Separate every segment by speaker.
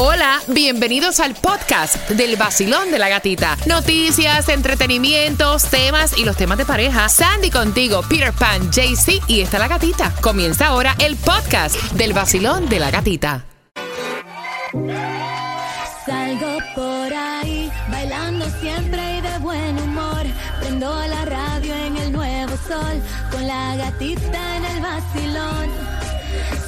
Speaker 1: Hola, bienvenidos al podcast del vacilón de la gatita. Noticias, entretenimientos, temas y los temas de pareja. Sandy contigo, Peter Pan, JC y está la gatita. Comienza ahora el podcast del vacilón de la gatita.
Speaker 2: Salgo por ahí, bailando siempre y de buen humor. Prendo la radio en el nuevo sol, con la gatita en el vacilón.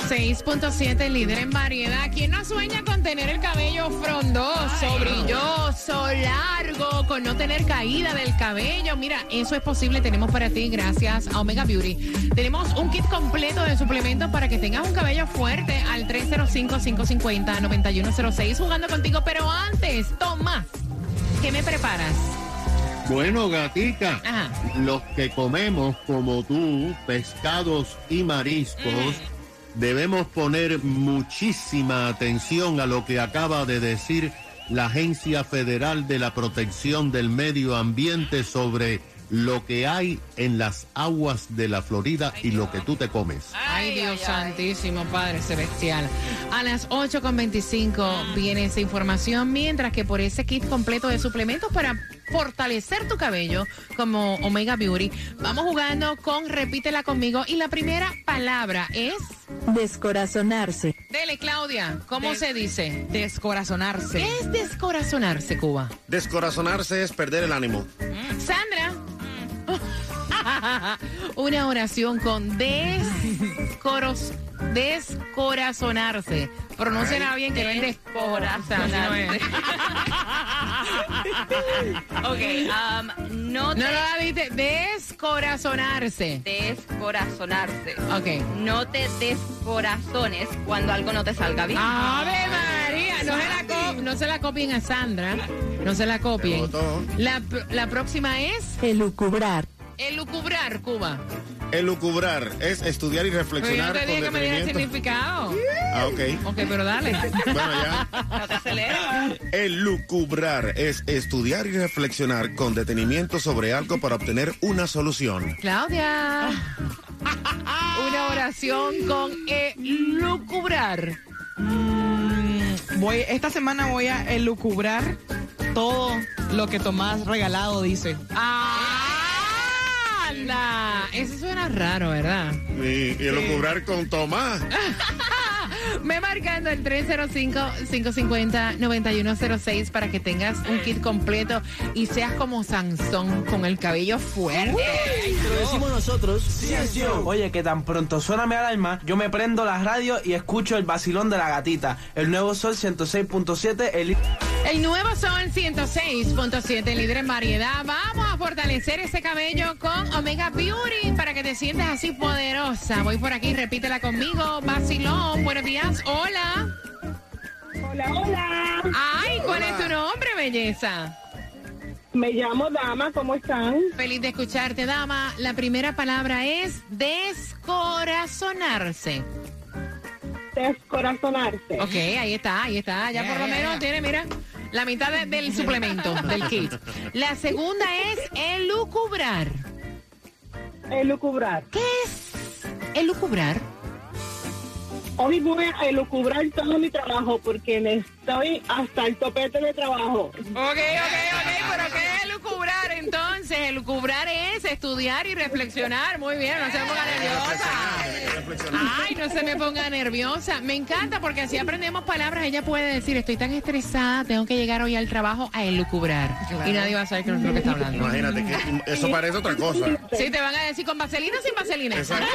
Speaker 1: 106.7, líder en variedad. ¿Quién no sueña con tener el cabello frondoso, brilloso, largo, con no tener caída del cabello? Mira, eso es posible. Tenemos para ti gracias a Omega Beauty. Tenemos un kit completo de suplementos para que tengas un cabello fuerte al 305-550-9106 jugando contigo. Pero antes, Tomás, ¿qué me preparas?
Speaker 3: Bueno, gatica,
Speaker 1: Ajá.
Speaker 3: los que comemos como tú, pescados y mariscos, debemos poner muchísima atención a lo que acaba de decir la Agencia Federal de la Protección del Medio Ambiente sobre lo que hay en las aguas de la Florida y lo que tú te comes.
Speaker 1: Ay, Dios santísimo, Padre Celestial. A las 8.25 viene esa información, mientras que por ese kit completo de suplementos para fortalecer tu cabello como Omega Beauty, vamos jugando con Repítela conmigo y la primera palabra es...
Speaker 2: Descorazonarse.
Speaker 1: Dele, Claudia, ¿cómo se dice?
Speaker 4: Descorazonarse.
Speaker 1: ¿Qué es descorazonarse, Cuba?
Speaker 5: Descorazonarse es perder el ánimo.
Speaker 1: Sandra. Una oración con descoros, descorazonarse. Pronúnciala bien que no es descorazonarse.
Speaker 4: Ok, um, no
Speaker 1: No
Speaker 4: te
Speaker 1: lo viste, descorazonarse.
Speaker 4: descorazonarse.
Speaker 1: Ok.
Speaker 4: No te descorazones cuando algo no te salga bien.
Speaker 1: Ave María, no se la, no se la copien a Sandra. No se la copien. La, la próxima es
Speaker 2: Elucubrar.
Speaker 1: Elucubrar, Cuba.
Speaker 5: Elucubrar es estudiar y
Speaker 1: Pero yo
Speaker 5: reflexionar
Speaker 1: no te dije que me diera el significado.
Speaker 5: Ah, ok.
Speaker 1: Ok, pero dale.
Speaker 5: Bueno, ya.
Speaker 4: No te aceleres.
Speaker 5: Elucubrar es estudiar y reflexionar con detenimiento sobre algo para obtener una solución.
Speaker 1: Claudia. Una oración con elucubrar.
Speaker 6: Voy, esta semana voy a elucubrar todo lo que Tomás regalado dice.
Speaker 1: ¡Anda! Eso suena raro, ¿verdad?
Speaker 5: Y, y elucubrar con Tomás.
Speaker 1: Me marcando el 305-550-9106 para que tengas un kit completo y seas como Sansón con el cabello fuerte.
Speaker 7: Lo decimos nosotros. Oye, que tan pronto suena mi alarma, yo me prendo la radio y escucho el vacilón de la gatita. El nuevo sol 106.7, el...
Speaker 1: El nuevo Sol 106.7, líder en variedad. Vamos fortalecer ese cabello con Omega Beauty para que te sientas así poderosa. Voy por aquí, repítela conmigo. Vacilón, buenos días. Hola.
Speaker 8: Hola, hola.
Speaker 1: Ay, ¿cuál es tu nombre, belleza?
Speaker 8: Me llamo Dama, ¿cómo están?
Speaker 1: Feliz de escucharte, dama. La primera palabra es descorazonarse.
Speaker 8: Descorazonarse.
Speaker 1: Ok, ahí está, ahí está. Ya por lo menos tiene, mira, la mitad de- del suplemento, del kit. La segunda es elucubrar.
Speaker 8: Elucubrar.
Speaker 1: ¿Qué es elucubrar?
Speaker 8: Hoy voy a elucubrar todo mi trabajo porque me estoy hasta el topete de trabajo.
Speaker 1: Ok, ok, Elucubrar es estudiar y reflexionar. Muy bien, no se me ponga nerviosa. Ay, no se me ponga nerviosa. Me encanta porque así aprendemos palabras. Ella puede decir, estoy tan estresada, tengo que llegar hoy al trabajo a elucubrar. Y nadie va a saber que no es lo que está hablando.
Speaker 5: Imagínate que eso parece otra cosa.
Speaker 1: Sí, te van a decir con vaselina o sin vaselina.
Speaker 5: Exacto.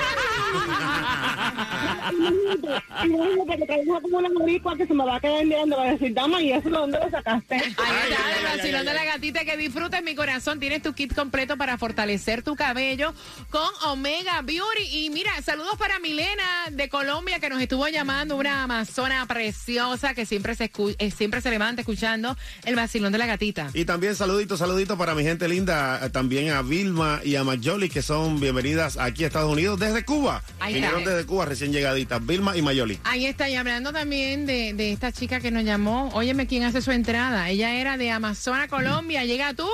Speaker 8: Que traigo como una boricua que se me va a quedar mirando va a decir, Dama, ¿y eso de dónde lo sacaste?
Speaker 1: Ahí está, el vacilón de la gatita que disfrutes mi corazón. Corazón tienes tu kit completo para fortalecer tu cabello con Omega Beauty. Y mira, saludos para Milena de Colombia que nos estuvo llamando, una amazona preciosa que siempre se, escu- eh, siempre se levanta escuchando el vacilón de la gatita.
Speaker 5: Y también saluditos, saluditos para mi gente linda, eh, también a Vilma y a Mayoli, que son bienvenidas aquí a Estados Unidos desde Cuba.
Speaker 1: Ahí
Speaker 5: Vinieron
Speaker 1: está.
Speaker 5: desde Cuba recién llegaditas, Vilma y Mayoli.
Speaker 1: Ahí está, y hablando también de, de esta chica que nos llamó, óyeme quién hace su entrada. Ella era de Amazona, Colombia. Llega a Tunjo.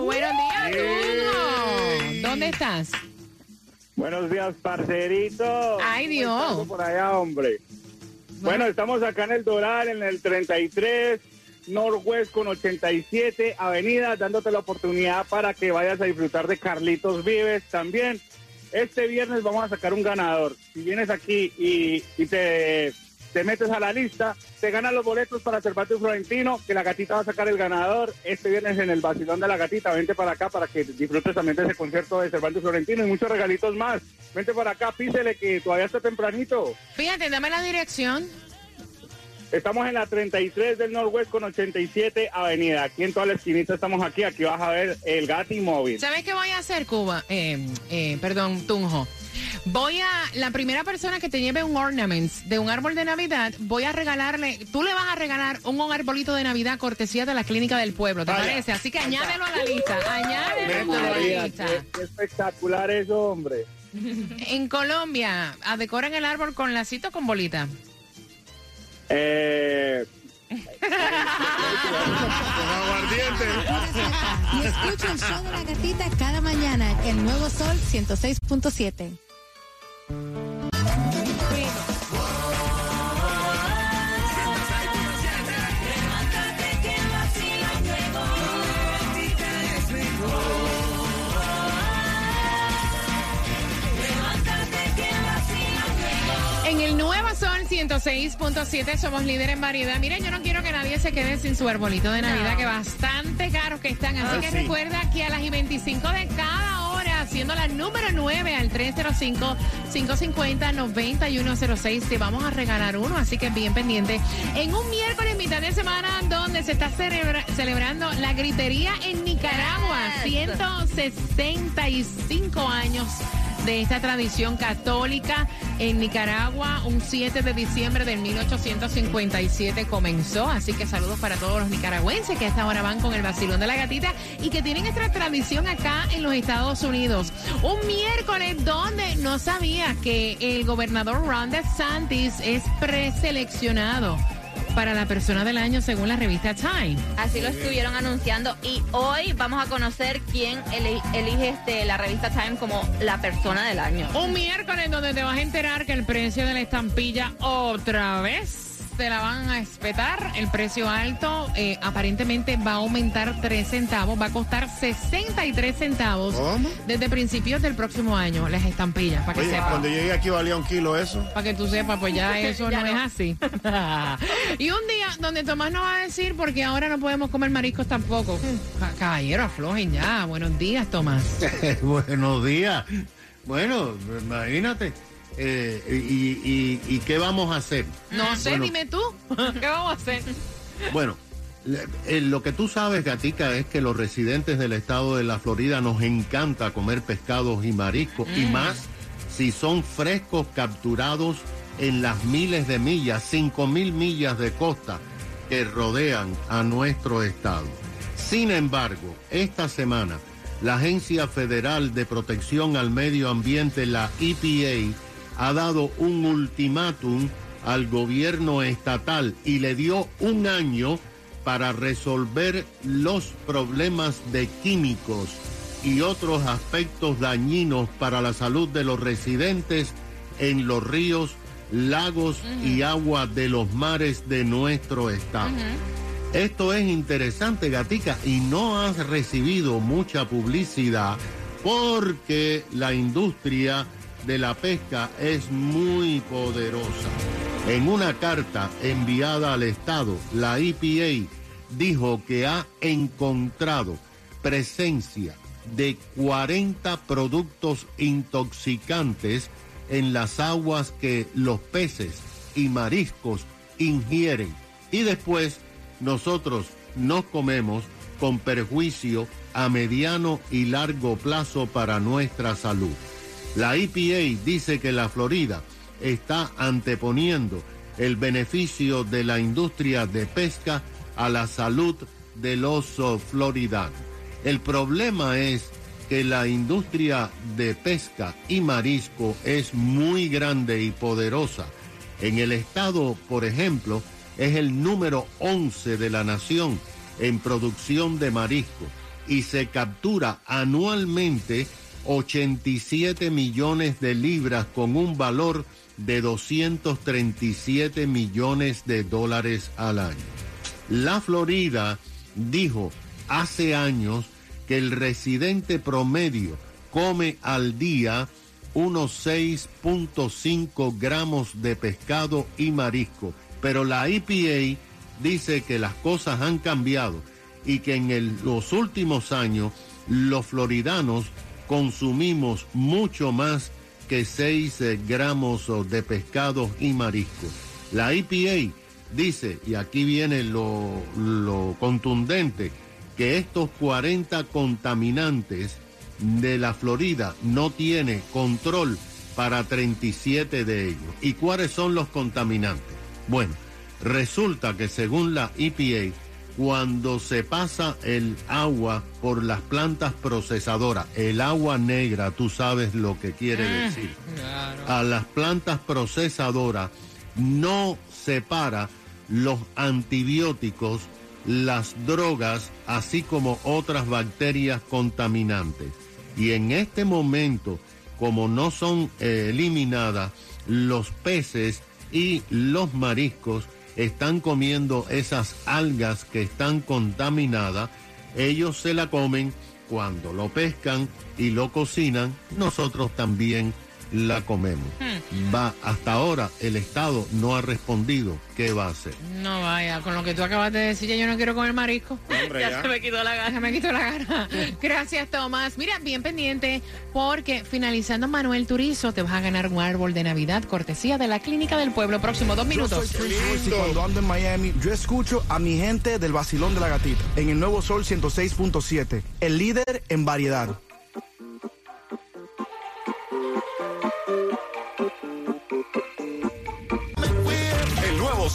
Speaker 1: Buenos días, ¿Dónde estás?
Speaker 9: Buenos días, parcerito.
Speaker 1: Ay,
Speaker 9: ¿Cómo
Speaker 1: Dios.
Speaker 9: por allá, hombre. Bueno, estamos acá en el Doral, en el 33 Northwest con 87 Avenida, dándote la oportunidad para que vayas a disfrutar de Carlitos Vives también. Este viernes vamos a sacar un ganador. Si vienes aquí y, y te, te metes a la lista, te ganas los boletos para Cervantes Florentino, que la gatita va a sacar el ganador este viernes en el Basilón de la Gatita. Vente para acá para que disfrutes también de ese concierto de Cervantes Florentino y muchos regalitos más. Vente para acá, písele que todavía está tempranito.
Speaker 1: Fíjate, dame la dirección.
Speaker 9: Estamos en la 33 del Northwest con 87 Avenida. Aquí en toda la esquinita estamos aquí. Aquí vas a ver el Gati Móvil.
Speaker 1: ¿Sabes qué voy a hacer, Cuba? Eh, eh, perdón, Tunjo. Voy a, la primera persona que te lleve un ornament de un árbol de Navidad, voy a regalarle, tú le vas a regalar un arbolito de Navidad cortesía de la clínica del pueblo, ¿te
Speaker 9: Vaya.
Speaker 1: parece? Así que añádelo a la lista, añádelo a la lista.
Speaker 9: qué, qué espectacular eso, hombre.
Speaker 1: En Colombia, ¿a decoran el árbol con lacito o con bolita?
Speaker 9: Eh,
Speaker 10: Y escucha el show de la gatita cada mañana en el Nuevo Sol 106.7.
Speaker 1: En el Nuevo Sol 106.7 somos líder en variedad. Miren, yo no quiero que nadie se quede sin su arbolito de Navidad, que bastante caros que están. Así
Speaker 11: Ah,
Speaker 1: que recuerda que a las y 25 de cada siendo la número 9 al 305-550-9106, te vamos a regalar uno. Así que bien pendiente. En un miércoles, mitad de semana, donde se está celebra- celebrando la gritería en Nicaragua. 165 años de esta tradición católica en Nicaragua. Un 7 de diciembre del 1857 comenzó. Así que saludos para todos los nicaragüenses que a esta hora van con el vacilón de la gatita y que tienen esta tradición acá en los Estados Unidos. Un miércoles donde no sabía que el gobernador Ron DeSantis es preseleccionado para la persona del año según la revista Time.
Speaker 4: Así lo estuvieron anunciando y hoy vamos a conocer quién eli- elige este, la revista Time como la persona del año.
Speaker 1: Un miércoles donde te vas a enterar que el precio de la estampilla otra vez te la van a espetar. El precio alto eh, aparentemente va a aumentar 3 centavos, va a costar 63 centavos
Speaker 5: ¿Cómo?
Speaker 1: desde principios del próximo año, las estampillas, para que
Speaker 5: Oye,
Speaker 1: sepas.
Speaker 5: cuando llegué aquí valía un kilo eso.
Speaker 1: Para que tú sepas, pues ya eso
Speaker 4: Ya
Speaker 1: no,
Speaker 4: no.
Speaker 1: es así. y un día donde Tomás nos va a decir, porque ahora no podemos comer mariscos tampoco. Ca- Caballero, aflojen ya. Buenos días, Tomás.
Speaker 3: Buenos días. Bueno, imagínate. Eh, y, y- y qué vamos a hacer?
Speaker 1: No sé,
Speaker 3: Bueno,
Speaker 1: dime tú. ¿Qué vamos a hacer?
Speaker 3: Bueno, eh, lo que tú sabes, Gatica, es que los residentes del estado de la Florida nos encanta comer pescados y mariscos, y
Speaker 11: Mm.
Speaker 3: más si son frescos capturados en las miles de millas, cinco mil millas de costa que rodean a nuestro estado. Sin embargo, esta semana, la Agencia Federal de Protección al Medio Ambiente, la EPA, ha dado un ultimátum al gobierno estatal y le dio un año para resolver los problemas de químicos y otros aspectos dañinos para la salud de los residentes en los ríos, lagos y agua de los mares de nuestro estado. Esto es interesante, Gatica, y no has recibido mucha publicidad porque la industria de la pesca es muy poderosa. En una carta enviada al Estado, la EPA dijo que ha encontrado presencia de 40 productos intoxicantes en las aguas que los peces y mariscos ingieren. Y después nosotros nos comemos con perjuicio a mediano y largo plazo para nuestra salud. La EPA dice que la Florida está anteponiendo el beneficio de la industria de pesca a la salud de los oh, floridanos. El problema es que la industria de pesca y marisco es muy grande y poderosa. En el estado, por ejemplo, es el número 11 de la nación en producción de marisco y se captura anualmente 87 millones de libras con un valor de 237 millones de dólares al año. La Florida dijo hace años que el residente promedio come al día unos 6.5 gramos de pescado y marisco, pero la EPA dice que las cosas han cambiado y que en los últimos años los floridanos consumimos mucho más que 6 eh, gramos de pescado y marisco. La EPA dice, y aquí viene lo, lo contundente, que estos 40 contaminantes de la Florida no tiene control para 37 de ellos. ¿Y cuáles son los contaminantes? Bueno, resulta que según la EPA, cuando se pasa el agua por las plantas procesadoras, el agua negra, tú sabes lo que quiere decir, a las plantas procesadoras no separa los antibióticos, las drogas, así como otras bacterias contaminantes. Y en este momento, como no son eh, eliminadas, los peces y los mariscos están comiendo esas algas que están contaminadas, ellos se la comen cuando lo pescan y lo cocinan, nosotros también la comemos. Va, hasta ahora el Estado no ha respondido qué va a hacer.
Speaker 1: No vaya, con lo que tú acabas de decir, ya yo no quiero comer marisco.
Speaker 5: Hombre,
Speaker 4: Ya
Speaker 5: ya.
Speaker 4: se me quitó la gana.
Speaker 1: Ya me quito la gana. Gracias, Tomás. Mira, bien pendiente, porque finalizando Manuel Turizo, te vas a ganar un árbol de Navidad cortesía de la Clínica del Pueblo. Próximo dos minutos.
Speaker 11: Yo soy y cuando ando en Miami, yo escucho a mi gente del vacilón de la gatita en el Nuevo Sol 106.7, el líder en variedad.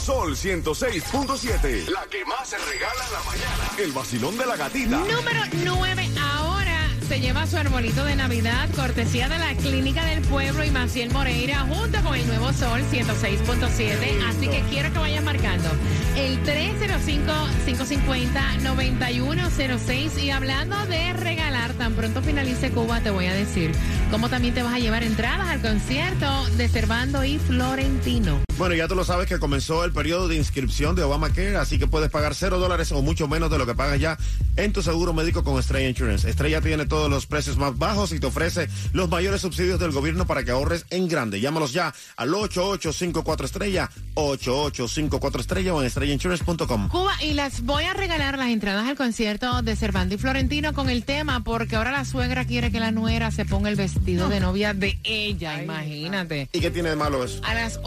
Speaker 12: Sol 106.7. La que más se regala en la mañana. El vacilón de la gatita.
Speaker 1: Número 9 ahora se lleva su arbolito de Navidad, cortesía de la Clínica del Pueblo y Maciel Moreira, junto con el Nuevo Sol 106.7. Así que quiero que vayas marcando el 305-550-9106. Y hablando de regalar, tan pronto finalice Cuba, te voy a decir cómo también te vas a llevar entradas al concierto de Servando y Florentino.
Speaker 5: Bueno, ya tú lo sabes que comenzó el periodo de inscripción de Obamacare, así que puedes pagar cero dólares o mucho menos de lo que pagas ya en tu seguro médico con Estrella Insurance. Estrella tiene todos los precios más bajos y te ofrece los mayores subsidios del gobierno para que ahorres en grande. Llámalos ya al 8854 Estrella, 8854 Estrella o en estrellainsurance.com.
Speaker 1: Cuba, y las voy a regalar las entradas al concierto de Cervantes y Florentino con el tema, porque ahora la suegra quiere que la nuera se ponga el vestido de novia de ella, imagínate.
Speaker 5: ¿Y qué tiene de malo eso?
Speaker 1: A las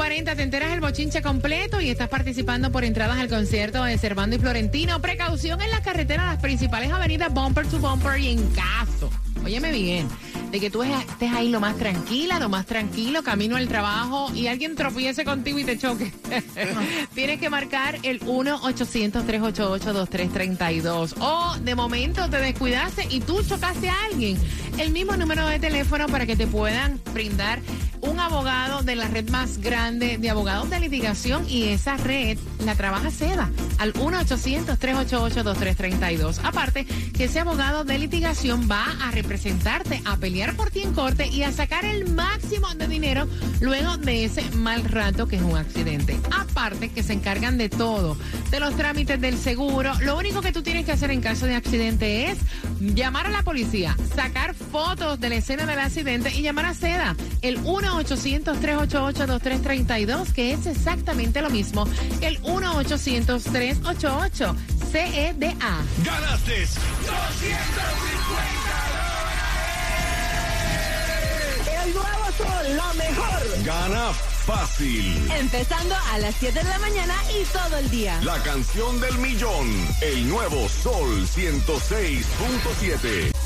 Speaker 1: 8.40 te enteras el bochinche completo y estás participando por entradas al concierto de Cervando y Florentino. Precaución en la carretera, las principales avenidas bumper to bumper y en caso. Óyeme bien, de que tú estés ahí lo más tranquila, lo más tranquilo, camino al trabajo y alguien tropiece contigo y te choque. Tienes que marcar el 1-800-388-2332. O de momento te descuidaste y tú chocaste a alguien. El mismo número de teléfono para que te puedan brindar un abogado de la red más grande de abogados de litigación y esa red la trabaja SEDA al 1-800-388-2332. Aparte, que ese abogado de litigación va a representarte, a pelear por ti en corte y a sacar el máximo de dinero luego de ese mal rato que es un accidente. Aparte, que se encargan de todo, de los trámites del seguro. Lo único que tú tienes que hacer en caso de accidente es llamar a la policía, sacar fotos de la escena del accidente y llamar a SEDA, el 1-800-388-2332, que es exactamente lo mismo que el 1-800-388-CEDA.
Speaker 12: Ganaste 250
Speaker 8: El nuevo Sol, la mejor.
Speaker 12: Gana fácil.
Speaker 2: Empezando a las 7 de la mañana y todo el día.
Speaker 12: La canción del millón. El nuevo Sol 106.7.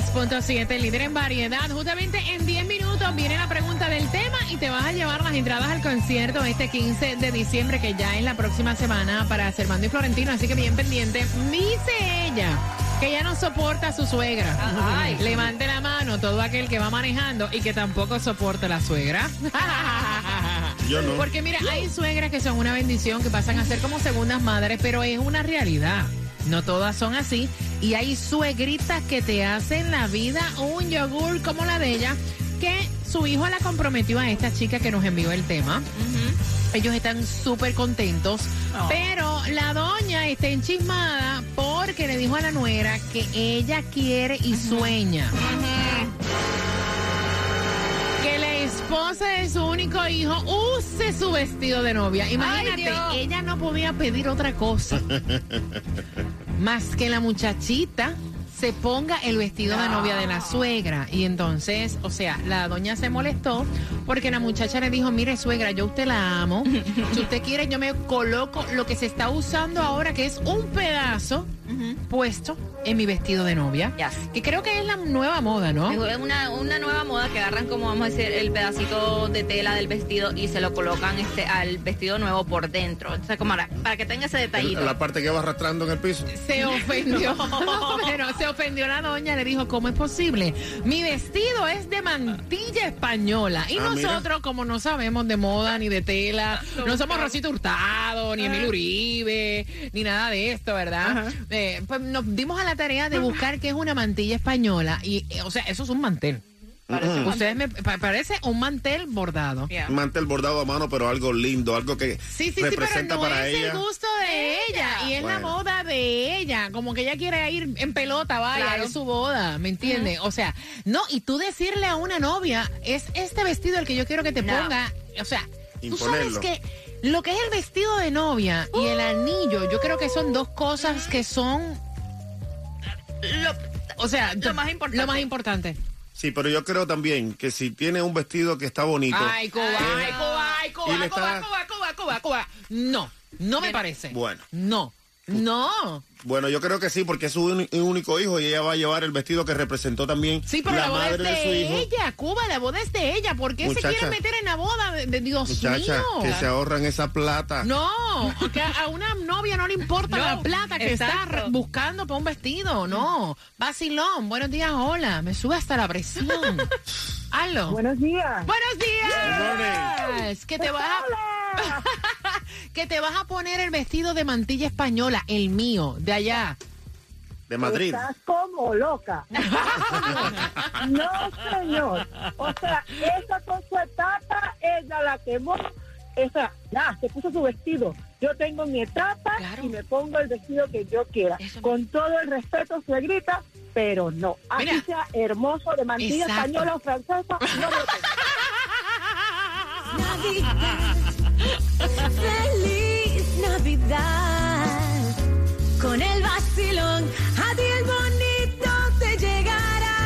Speaker 1: 106.7, líder en variedad. Justamente en 10 minutos viene la pregunta del tema y te vas a llevar las entradas al concierto este 15 de diciembre, que ya es la próxima semana para Servando y Florentino. Así que bien pendiente. Dice ella que ya no soporta a su suegra.
Speaker 4: Ay.
Speaker 1: Levante la mano todo aquel que va manejando y que tampoco soporta a la suegra.
Speaker 5: Yo no.
Speaker 1: Porque mira, hay suegras que son una bendición, que pasan a ser como segundas madres, pero es una realidad. No todas son así. Y hay suegritas que te hacen la vida un yogur como la de ella, que su hijo la comprometió a esta chica que nos envió el tema. Ellos están súper contentos, pero la doña está enchismada porque le dijo a la nuera que ella quiere y sueña esposa de su único hijo use su vestido de novia. Imagínate, ella no podía pedir otra cosa más que la muchachita se ponga el vestido de novia de la suegra. Y entonces, o sea, la doña se molestó porque la muchacha le dijo, mire suegra, yo usted la amo. Si usted quiere, yo me coloco lo que se está usando ahora, que es un pedazo puesto en mi vestido de novia.
Speaker 4: Yes.
Speaker 1: Que creo que es la nueva moda, ¿no?
Speaker 4: Es una, una nueva moda que agarran como vamos a decir el pedacito de tela del vestido y se lo colocan este al vestido nuevo por dentro. Entonces como para, para que tenga ese detallito.
Speaker 5: La parte que va arrastrando en el piso.
Speaker 1: Se ofendió. Pero se ofendió la doña, le dijo, ¿cómo es posible? Mi vestido es de mantilla española. Y
Speaker 5: Ah, mira.
Speaker 1: nosotros, como no sabemos de moda ni de tela, no somos Rosita Hurtado, ni Emilio Uribe, ni nada de esto, ¿verdad? Eh, pues nos dimos a la tarea de buscar qué es una mantilla española. Y, eh, o sea, eso es un mantel. Ustedes me pa- parece un mantel bordado.
Speaker 4: Yeah.
Speaker 5: Un mantel bordado a mano, pero algo lindo, algo que
Speaker 1: Sí, sí, sí,
Speaker 5: representa
Speaker 1: pero no
Speaker 5: para
Speaker 1: es
Speaker 5: ella.
Speaker 1: el gusto de ella y es la
Speaker 5: Bueno.
Speaker 1: boda de ella, como que ella quiere ir en pelota, vaya,
Speaker 4: Claro.
Speaker 1: es su boda, ¿me entiendes? O sea, no, y tú decirle a una novia, es este vestido el que yo quiero que te
Speaker 4: No.
Speaker 1: ponga, o sea, tú sabes
Speaker 5: Imponerlo.
Speaker 1: que lo que es el vestido de novia y el anillo, yo creo que son dos cosas que son,
Speaker 4: Lo-
Speaker 1: o sea,
Speaker 4: Lo más importante.
Speaker 1: Lo más importante.
Speaker 5: Sí, pero yo creo también que si tiene un vestido que está bonito.
Speaker 1: Ay, Cuba, ay, Cuba, ay, Cuba, Cuba, Cuba, Cuba, Cuba, Cuba. No, no me parece.
Speaker 5: Bueno.
Speaker 1: No, no.
Speaker 5: Bueno, yo creo que sí, porque es su único hijo y ella va a llevar el vestido que representó también
Speaker 1: Sí, pero la,
Speaker 5: la
Speaker 1: boda es
Speaker 5: madre
Speaker 1: de,
Speaker 5: de su hijo.
Speaker 1: ella, Cuba, la boda es de ella. ¿Por qué se quiere meter en la boda de, de Dios
Speaker 5: Muchacha,
Speaker 1: mío?
Speaker 5: que se ahorran esa plata.
Speaker 1: No, que a una novia no le importa
Speaker 4: No,
Speaker 1: la plata que está
Speaker 4: exacto.
Speaker 1: buscando para un vestido, no. Vacilón, buenos días, hola, me sube hasta la presión. Aló.
Speaker 8: Buenos días.
Speaker 1: Buenos días.
Speaker 5: morning.
Speaker 1: Que te vas a... que te vas a poner el vestido de mantilla española, el mío, de allá.
Speaker 5: De Madrid.
Speaker 8: Estás como loca. No, señor. O sea, esa con su etapa, ella la quemó. Esa, ya, se puso su vestido. Yo tengo mi etapa
Speaker 1: Claro.
Speaker 8: y me pongo el vestido que yo quiera.
Speaker 1: Eso-
Speaker 8: Con todo el respeto, suegrita, pero no. Así
Speaker 1: Mira.
Speaker 8: sea hermoso de mantilla
Speaker 1: Exacto.
Speaker 8: española o francesa, no lo tengo.
Speaker 2: Feliz Navidad. Con el vacilón, a ti el bonito te llegará.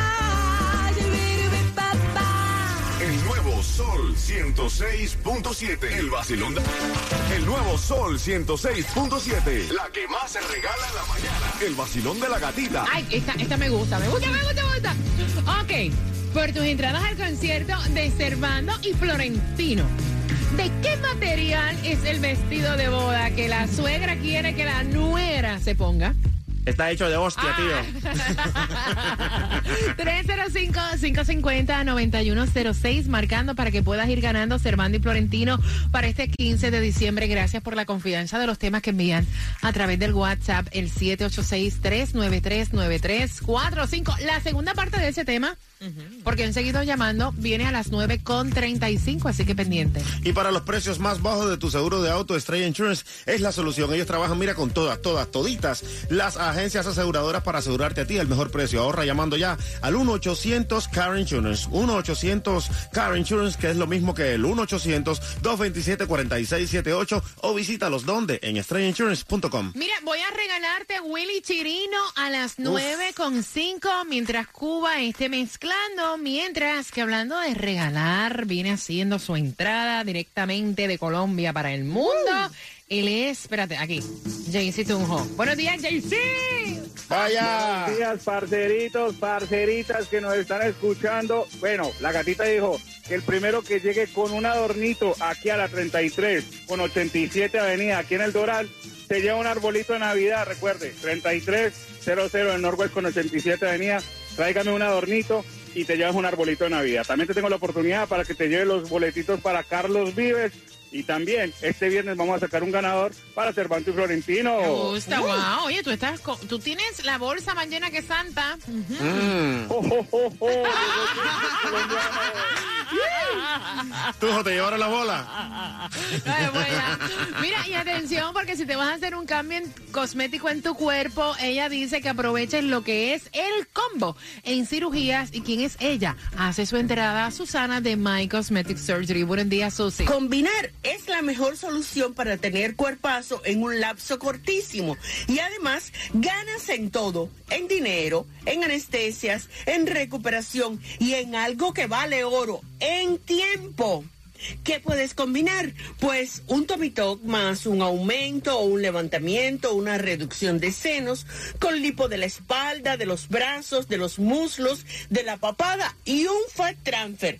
Speaker 12: El nuevo Sol 106.7. El vacilón. de- El nuevo Sol 106.7. La que más se regala en la mañana. El vacilón de la gatita.
Speaker 1: Ay, esta, esta me gusta, me gusta, me gusta, me gusta. Ok, por tus entradas al concierto de Servando y Florentino. ¿De qué es el vestido de boda que la suegra quiere que la nuera se ponga?
Speaker 5: Está hecho de hostia,
Speaker 1: Ah.
Speaker 5: tío.
Speaker 1: 305-550-9106, marcando para que puedas ir ganando Servando y Florentino para este 15 de diciembre. Gracias por la confianza de los temas que envían a través del WhatsApp, el 786-393-9345. La segunda parte de ese tema, porque han seguido llamando, viene a las 9.35, así que pendiente.
Speaker 5: Y para los precios más bajos de tu seguro de auto, Estrella Insurance es la solución. Ellos trabajan, mira, con todas, todas, toditas las agencias aseguradoras para asegurarte a ti el mejor precio. Ahorra llamando ya al 1-800 Car Insurance. 1-800 Car Insurance, que es lo mismo que el 1-800-227-4678 o visítalos donde en estrellainsurance.com.
Speaker 1: Mira, voy a regalarte Willy Chirino a las 9.5 mientras Cuba esté mezclando, mientras que hablando de regalar, viene haciendo su entrada directamente de Colombia para el mundo. Él es, espérate, aquí, Jaycee Tunjo. Buenos días, Jaycee.
Speaker 5: ¡Vaya!
Speaker 9: Buenos días, parceritos, parceritas que nos están escuchando. Bueno, la gatita dijo que el primero que llegue con un adornito aquí a la 33, con 87 Avenida, aquí en el Doral, se lleva un arbolito de Navidad, recuerde, 3300 en Norwest con 87 Avenida, tráigame un adornito y te llevas un arbolito de Navidad. También te tengo la oportunidad para que te lleve los boletitos para Carlos Vives. Y también este viernes vamos a sacar un ganador para Cervantes y Florentino.
Speaker 1: Me gusta, wow. Oye, tú estás, con- tú tienes la bolsa más llena que Santa.
Speaker 5: Mm.
Speaker 9: Oh, oh, oh.
Speaker 5: Tujo, te llevaron la bola.
Speaker 1: Ay. Mira, y atención, porque si te vas a hacer un cambio en- cosmético en tu cuerpo, ella dice que aproveches lo que es el combo en cirugías. ¿Y quién es ella? Hace su entrada Susana de My Cosmetic Surgery. Buenos días, Susi.
Speaker 13: Combinar es la mejor solución para tener cuerpazo en un lapso cortísimo. Y además, ganas en todo, en dinero, en anestesias, en recuperación y en algo que vale oro, en tiempo. ¿Qué puedes combinar? Pues un Tomitoc más un aumento o un levantamiento, una reducción de senos, con lipo de la espalda, de los brazos, de los muslos, de la papada y un fat transfer.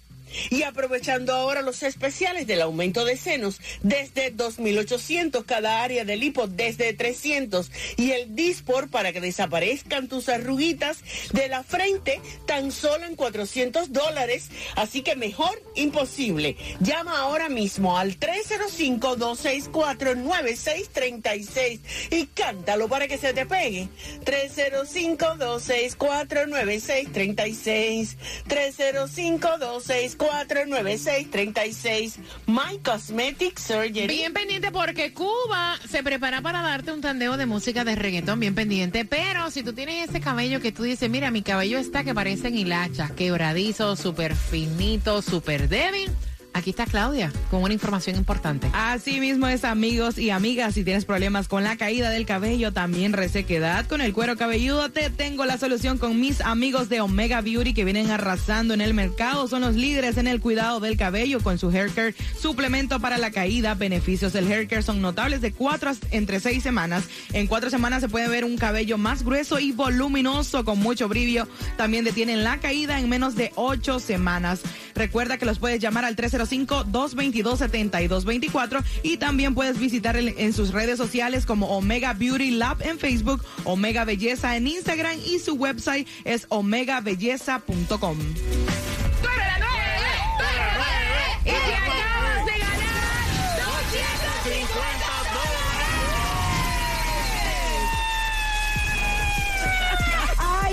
Speaker 13: Y aprovechando ahora los especiales del aumento de senos desde 2.800 cada área de lipo desde 300 y el Dispor para que desaparezcan tus arruguitas de la frente tan solo en 400 dólares. Así que mejor imposible. Llama ahora mismo al 305-264-9636 y cántalo para que se te pegue. 305-264-9636. 305-264-9636. My Cosmetic Surgery.
Speaker 1: Bien pendiente porque Cuba se prepara para darte un tandeo de música de reggaetón, bien pendiente. Pero si tú tienes ese cabello que tú dices, mira, mi cabello está que parecen hilachas, quebradizo, súper finito, súper débil. Aquí está Claudia con una información importante.
Speaker 6: Así mismo es, amigos y amigas. Si tienes problemas con la caída del cabello, también resequedad con el cuero cabelludo, te tengo la solución con mis amigos de Omega Beauty que vienen arrasando en el mercado. Son los líderes en el cuidado del cabello con su hair care, suplemento para la caída. Beneficios del hair care son notables de cuatro entre seis semanas. En cuatro semanas se puede ver un cabello más grueso y voluminoso con mucho brillo. También detienen la caída en menos de ocho semanas. Recuerda que los puedes llamar al 305-222-7224 y también puedes visitar en sus redes sociales como Omega Beauty Lab en Facebook, Omega Belleza en Instagram y su website es omegabelleza.com.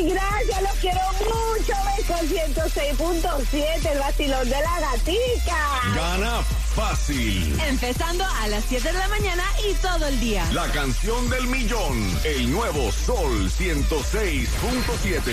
Speaker 8: Ay, gracias, los quiero mucho. Ven con 106.7, el vacilón de la gatica.
Speaker 12: Gana fácil.
Speaker 2: Empezando a las 7 de la mañana y todo el día.
Speaker 12: La canción del millón. El nuevo Sol 106.7.